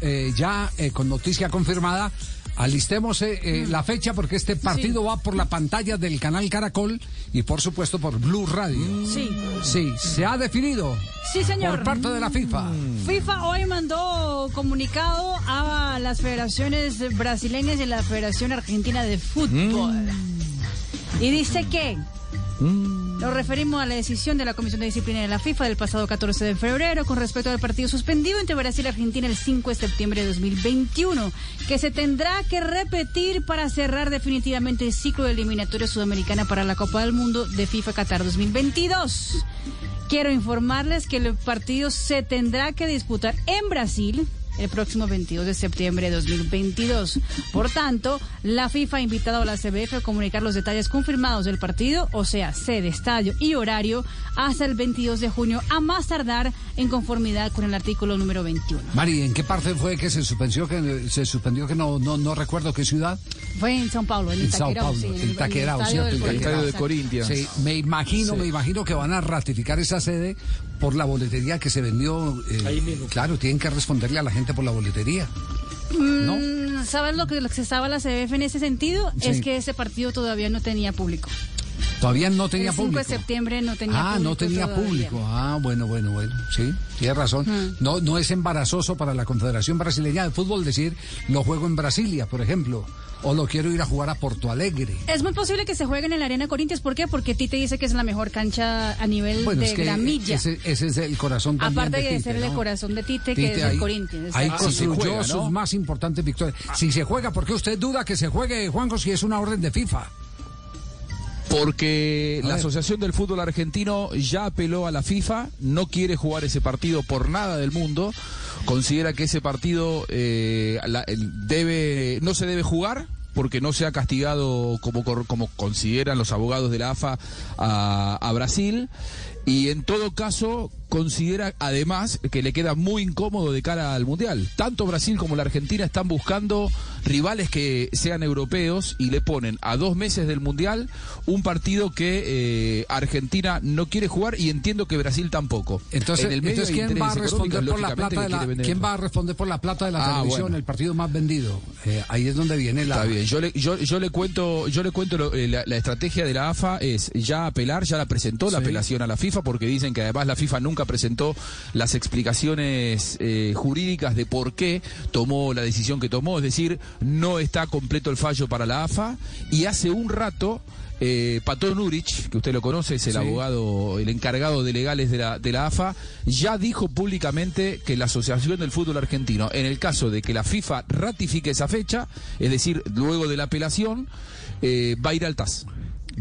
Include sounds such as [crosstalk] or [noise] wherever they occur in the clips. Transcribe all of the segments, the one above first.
eh, ya eh, con noticia confirmada. Alistemos eh, la fecha porque este partido va por la pantalla del canal Caracol y por supuesto por Blue Radio. Sí. Sí, se ha definido. Sí, señor. Por parte de la FIFA. FIFA hoy mandó comunicado a las federaciones brasileñas y la Federación Argentina de Fútbol. Y dice que nos referimos a la decisión de la Comisión de Disciplina de la FIFA del pasado 14 de febrero con respecto al partido suspendido entre Brasil y Argentina el 5 de septiembre de 2021, que se tendrá que repetir para cerrar definitivamente el ciclo de eliminatoria sudamericana para la Copa del Mundo de FIFA Qatar 2022. Quiero informarles que el partido se tendrá que disputar en Brasil el próximo 22 de septiembre de 2022. Por tanto, la FIFA ha invitado a la CBF a comunicar los detalles confirmados del partido, o sea, sede, estadio y horario, hasta el 22 de junio, a más tardar en conformidad con el artículo número 21. Mari, ¿en qué parte fue que se suspendió que se suspendió que no no, no recuerdo qué ciudad? Fue en São Paulo, en, En Sao Paulo, sí, en Itaquerão, estadio cierto, del el estadio de Corinthians. Corinthians. Sí, me imagino, me imagino que van a ratificar esa sede por la boletería que se vendió. eh, Claro, tienen que responderle a la gente por la boletería. ¿No? Mm, ¿Sabes lo que, lo que se estaba la CBF en ese sentido? Sí. Es que ese partido todavía no tenía público. Todavía no tenía el 5 público. de septiembre no tenía Ah, público. no tenía todavía. público. Ah, bueno, bueno, bueno. Sí, tiene razón. No, no es embarazoso para la Confederación Brasileña de Fútbol decir lo juego en Brasilia, por ejemplo, o lo quiero ir a jugar a Porto Alegre. Es muy posible que se jueguen en la Arena Corinthians. ¿Por qué? Porque Tite dice que es la mejor cancha a nivel Bueno, de es que gramilla. ese, ese es el corazón también Aparte de ser el corazón de Tite, que es ahí- el Corinthians. Ahí exacto. si se construyó juega, ¿no? sus más importantes victorias. Si se juega, ¿por qué usted duda que se juegue, Juanjo, si es una orden de FIFA? Porque la. Asociación del Fútbol Argentino ya apeló a la FIFA, no quiere jugar ese partido por nada del mundo, considera que ese partido eh, la- debe, no se debe jugar porque no se ha castigado como, como consideran los abogados de la AFA a, a Brasil y en todo caso considera además que le queda muy incómodo de cara al Mundial. Tanto Brasil como la Argentina están buscando rivales que sean europeos y le ponen a dos meses del Mundial un partido que eh, Argentina no quiere jugar y entiendo que Brasil tampoco. Entonces, En el medio entonces ¿quién va a responder por la plata de que la, quién va a responder por la plata de la Ah, televisión, bueno. el partido más vendido? Eh, ahí es donde viene la. Está bien, yo le, yo, yo le cuento, yo le cuento lo- eh, la, la estrategia de la AFA es ya apelar, ya la presentó la Sí. apelación a la FIFA porque dicen que además la FIFA nunca presentó las explicaciones eh, jurídicas de por qué tomó la decisión que tomó, es decir, no está completo el fallo para la AFA y hace un rato eh, Pato Nurich, que usted lo conoce, es el Sí. abogado, el encargado de legales de la, de la AFA, ya dijo públicamente que la Asociación del Fútbol Argentino, en el caso de que la FIFA ratifique esa fecha, es decir, luego de la apelación, eh, va a ir al TAS.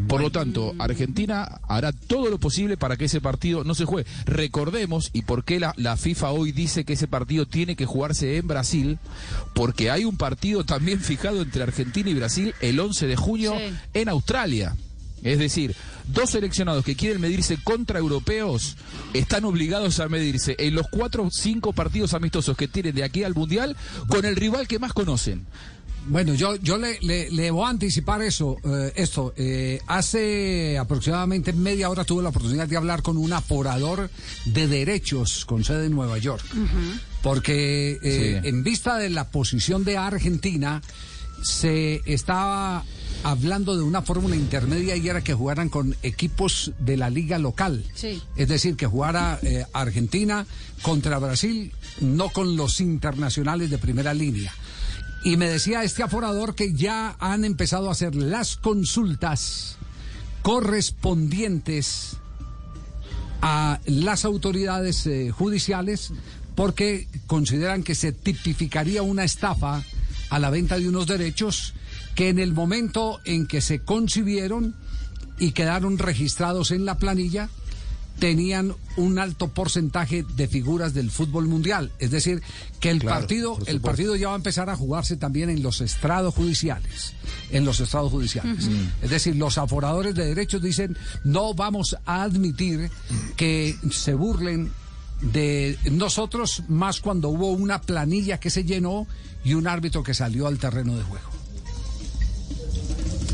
Por lo tanto, Argentina hará todo lo posible para que ese partido no se juegue. Recordemos, y por qué la, la FIFA hoy dice que ese partido tiene que jugarse en Brasil, porque hay un partido también [laughs] fijado entre Argentina y Brasil el 11 de junio Sí. en Australia. Es decir, dos seleccionados que quieren medirse contra europeos están obligados a medirse en los cuatro o cinco partidos amistosos que tienen de aquí al Mundial con el rival que más conocen. Bueno, yo, yo le, le, le voy a anticipar eso, eh, esto. Eh, hace aproximadamente media hora tuve la oportunidad de hablar con un aforador de derechos con sede en Nueva York. Porque eh, Sí. en vista de la posición de Argentina, se estaba hablando de una fórmula intermedia y era que jugaran con equipos de la liga local. Sí. Es decir, que jugara eh, Argentina contra Brasil, no con los internacionales de primera línea. Y me decía este aforador que ya han empezado a hacer las consultas correspondientes a las autoridades eh, judiciales porque consideran que se tipificaría una estafa a la venta de unos derechos que en el momento en que se concibieron y quedaron registrados en la planilla tenían un alto porcentaje de figuras del fútbol mundial, es decir, que el Claro, partido el partido ya va a empezar a jugarse también en los estrados judiciales, en los estrados judiciales. Es decir, los aforadores de derechos dicen, "No vamos a admitir que se burlen de nosotros más cuando hubo una planilla que se llenó y un árbitro que salió al terreno de juego."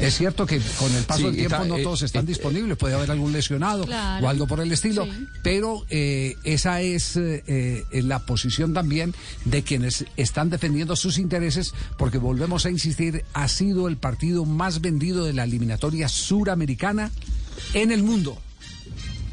Es cierto que con el paso Sí, del tiempo está, no eh, todos están eh, disponibles, puede haber algún lesionado Claro. o algo por el estilo, Sí. pero eh, esa es la posición también de quienes están defendiendo sus intereses, porque volvemos a insistir, ha sido el partido más vendido de la eliminatoria suramericana en el mundo.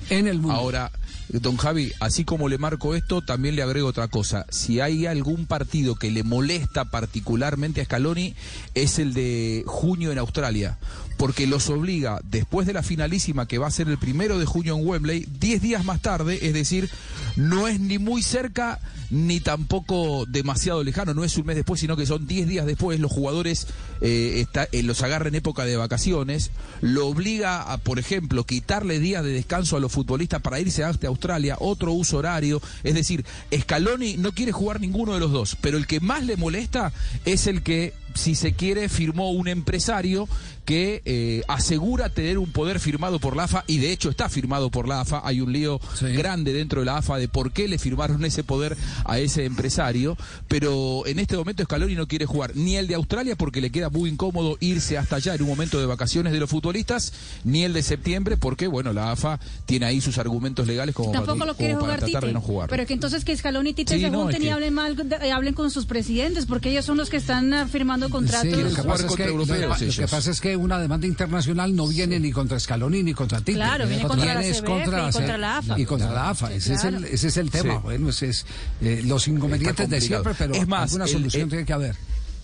En el mundo. Ahora, don Javi, así como le marco esto, también le agrego otra cosa. Si hay algún partido que le molesta particularmente a Scaloni, es el de junio en Australia. Porque los obliga, después de la finalísima que va a ser el primero de junio en Wembley, 10 días más tarde, es decir, no es ni muy cerca ni tampoco demasiado lejano, no es un mes después, sino que son 10 días después, los jugadores eh, está- eh, los agarra en época de vacaciones, lo obliga a, por ejemplo, quitarle días de descanso a los futbolistas para irse hasta Australia, otro uso horario, es decir, Scaloni no quiere jugar ninguno de los dos, pero el que más le molesta es el que, si se quiere, firmó un empresario que eh, asegura tener un poder firmado por la AFA y de hecho está firmado por la AFA, hay un lío Sí. grande dentro de la AFA de por qué le firmaron ese poder a ese empresario, pero en este momento Scaloni no quiere jugar ni el de Australia porque le queda muy incómodo irse hasta allá en un momento de vacaciones de los futbolistas, ni el de septiembre porque, bueno, la AFA tiene ahí sus argumentos legales como Tampoco para, lo quiere para jugar tratar Tite. de no jugar. Pero que entonces que Scaloni y Tite Sí, se no, junten y que- hablen mal, de- hablen con sus presidentes, porque ellos son los que están ah, firmando contratos. Sí, lo que, pasa es que, lo que- europeos lo que ellos. pasa es que una demanda internacional no viene ni contra Scaloni ni contra Tite. Claro, viene contra la y contra la AFA. Y contra la AFA. Ese, es, el, ese es el tema. Sí. Bueno, ese es eh, los inconvenientes de siempre, pero Es más, alguna el- solución el- tiene que haber.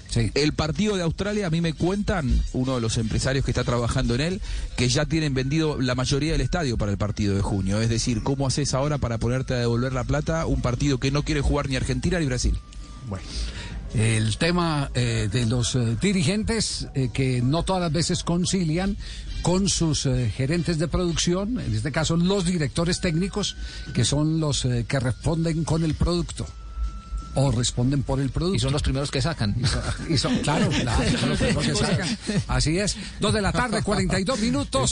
Sí. El partido de Australia, a mí me cuentan, uno de los empresarios que está trabajando en él, que ya tienen vendido la mayoría del estadio para el partido de junio. Es decir, ¿cómo haces ahora para ponerte a devolver la plata un partido que no quiere jugar ni Argentina ni Brasil? Bueno. El tema eh, de los eh, dirigentes eh, que no todas las veces concilian con sus eh, gerentes de producción, en este caso los directores técnicos, que son los eh, que responden con el producto o responden por el producto. Y son los primeros que sacan. Y son- claro, claro, son los primeros que [laughs] sacan. Así es. Dos de la tarde, 42 minutos.